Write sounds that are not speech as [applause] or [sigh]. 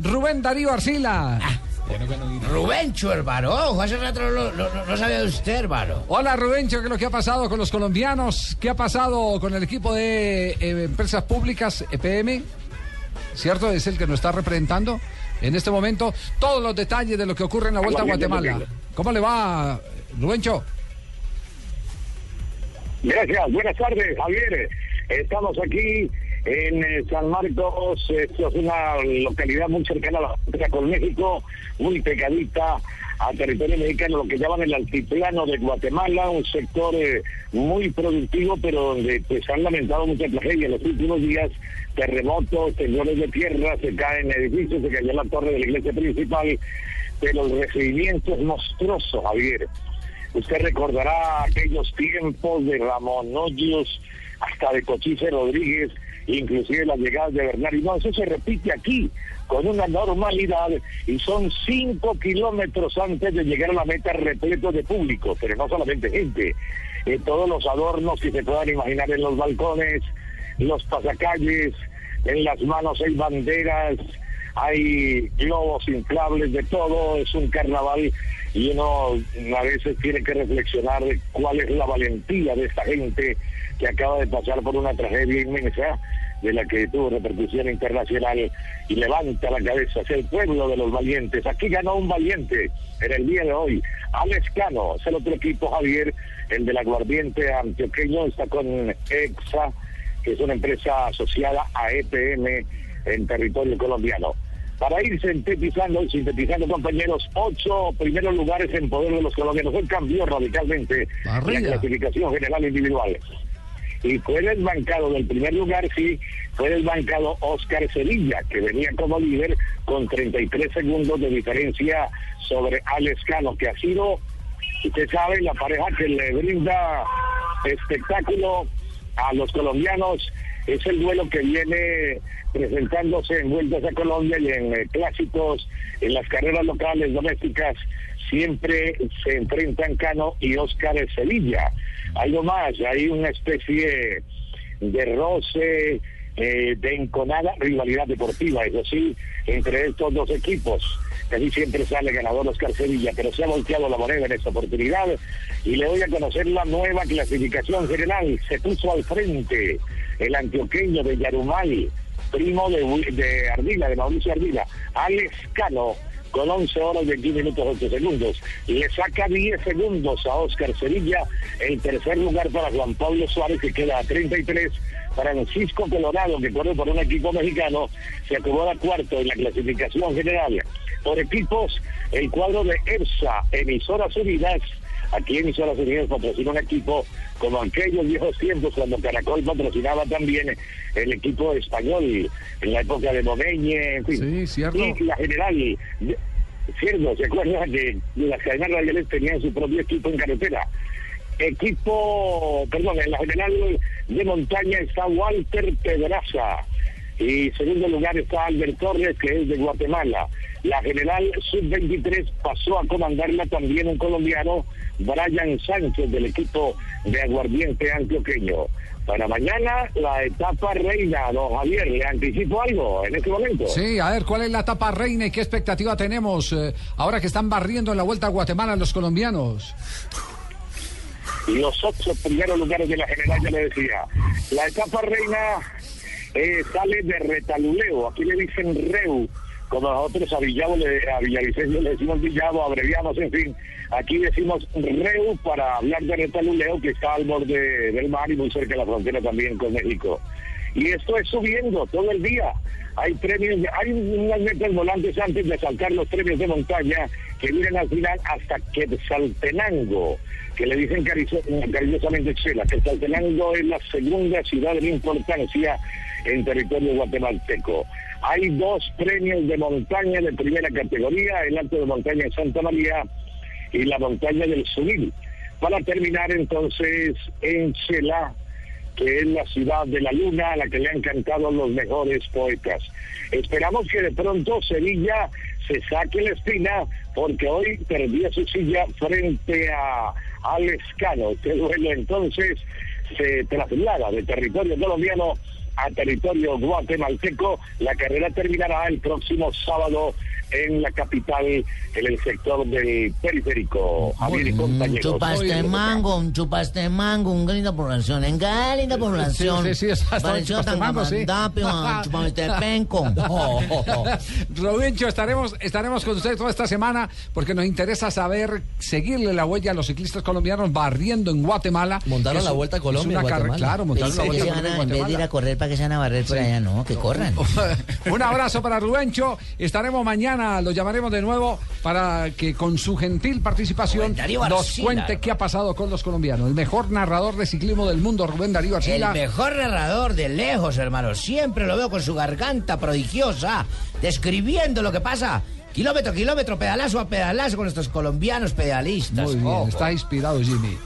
Rubén Darío Arcila. Rubencho, hermano. Ojo, hace rato no, no, no, no sabía de usted, hermano. Hola Rubencho, ¿qué es lo que ha pasado con los colombianos? ¿Qué ha pasado con el equipo de eh, empresas públicas, EPM? ¿Cierto? Es el que nos está representando en este momento. Todos los detalles de lo que ocurre en la Vuelta a Guatemala. ¿Cómo le va, Rubencho? Gracias, buenas tardes, Javier. Estamos aquí en eh, San Marcos, esto es una localidad muy cercana a la frontera con México, muy pegadita al territorio mexicano, lo que llaman el altiplano de Guatemala, un sector eh, muy productivo, pero donde pues han lamentado mucha tragedia en los últimos días, terremotos, temblores de tierra, se caen edificios, se cayó la torre de la iglesia principal, pero el recibimiento es monstruoso, Javier. Usted recordará aquellos tiempos de Ramón Hoyos, hasta de Cochise Rodríguez, inclusive las llegadas de Bernard. Y no, eso se repite aquí con una normalidad y son cinco kilómetros antes de llegar a la meta repleto de público, pero no solamente gente, eh, todos los adornos que se puedan imaginar en los balcones, los pasacalles, en las manos hay banderas, hay globos inflables de todo, es un carnaval y uno a veces tiene que reflexionar de cuál es la valentía de esta gente que acaba de pasar por una tragedia inmensa de la que tuvo repercusión internacional y levanta la cabeza hacia el pueblo de los valientes. Aquí ganó un valiente en el día de hoy. Alex Cano, es el otro equipo, Javier, el del aguardiente antioqueño, está con EXA, que es una empresa asociada a EPM en territorio colombiano. Para ir sintetizando, sintetizando compañeros, ocho primeros lugares en poder de los colombianos. Él cambió radicalmente la clasificación general individual y fue desbancado del primer lugar, sí, fue desbancado Oscar Sevilla, que venía como líder con 33 segundos de diferencia sobre Alex Cano, que ha sido, usted sabe, la pareja que le brinda espectáculo a los colombianos. Es el duelo que viene presentándose en vueltas a Colombia y en eh, clásicos, en las carreras locales domésticas, siempre se enfrentan Cano y Oscar Sevilla. Algo más, hay una especie de roce, eh, de enconada rivalidad deportiva, eso sí, entre estos dos equipos. Casi siempre sale ganador Oscar Sevilla, pero se ha volteado la moneda en esta oportunidad y le voy a conocer la nueva clasificación general. Se puso al frente el antioqueño de Yarumal, primo de, de Ardila, de Mauricio Ardila, Alex Cano, con 11 horas 21 minutos 8 segundos. Le saca 10 segundos a Oscar Sevilla, el tercer lugar para Juan Pablo Suárez, que queda a 33. Francisco Colorado, que corre por un equipo mexicano, se acomoda cuarto en la clasificación general. Por equipos, el cuadro de ERSA, Emisoras Unidas, aquí Emisoras Unidas patrocina un equipo como aquellos viejos tiempos cuando Caracol patrocinaba también el equipo español en la época de Momeñe, en fin. Sí, cierto. Y la general, cierto, ¿se acuerdan que las cadenas radiales tenían su propio equipo en carretera? Equipo, perdón, en la general de montaña está Walter Pedraza y segundo lugar está Albert Torres, que es de Guatemala. La general sub-23 pasó a comandarla también un colombiano, Brian Sánchez, del equipo de aguardiente antioqueño. Para mañana, la etapa reina, don Javier, ¿le anticipo algo en este momento? Sí, a ver, ¿cuál es la etapa reina y qué expectativa tenemos eh, ahora que están barriendo en la Vuelta a Guatemala los colombianos? Los ocho primeros lugares de la general, ya le decía. La etapa reina eh, sale de Retaluleo, aquí le dicen Reu, nosotros a Villavo, le, a Villavicencio le decimos Villavo, abreviamos, en fin, aquí decimos Reu para hablar de Retaluleo, que está al borde del mar y muy cerca de la frontera también con México. Y esto es subiendo todo el día. Hay premios, hay unas metas volantes antes de saltar los premios de montaña que vienen al final hasta Quetzaltenango, que le dicen cariño- cariñosamente Chela. Quetzaltenango es la segunda ciudad de importancia en territorio guatemalteco. Hay dos premios de montaña de primera categoría, el Alto de Montaña en Santa María y la montaña del Sunil. Para terminar entonces en Chela, que es la ciudad de la luna a la que le han cantado los mejores poetas. Esperamos que de pronto Sevilla se saque la espina porque hoy perdió su silla frente a al Escano. Este entonces se traslada de territorio colombiano a territorio guatemalteco. La carrera terminará el próximo sábado en la capital, en el sector del periférico. Javier y compañeros. Chupaste mango, un chupaste mango, un linda población, en linda población. Sí, sí, sí, está- está Pareció tan mango, sí. [laughs] chupaste penco. [laughs] Robincho, estaremos, estaremos con ustedes toda esta semana porque nos interesa saber, seguirle la huella a los ciclistas colombianos barriendo en Guatemala. Montaron Es- la Vuelta a es Colombia una en carre- Guatemala. Claro, montaron la Vuelta a Colombia en vez de ir a correr para que se van a barrer por allá, no, que corran. [laughs] Un abrazo para Rubencho. Estaremos mañana, lo llamaremos de nuevo para que con su gentil participación Darío nos cuente qué ha pasado con los colombianos. El mejor narrador de ciclismo del mundo, Rubén Darío El Arcila. mejor narrador de lejos, hermano. Siempre lo veo con su garganta prodigiosa, describiendo lo que pasa. Kilómetro, a kilómetro, pedalazo a pedalazo con estos colombianos pedalistas. Muy bien, está inspirado Jimmy.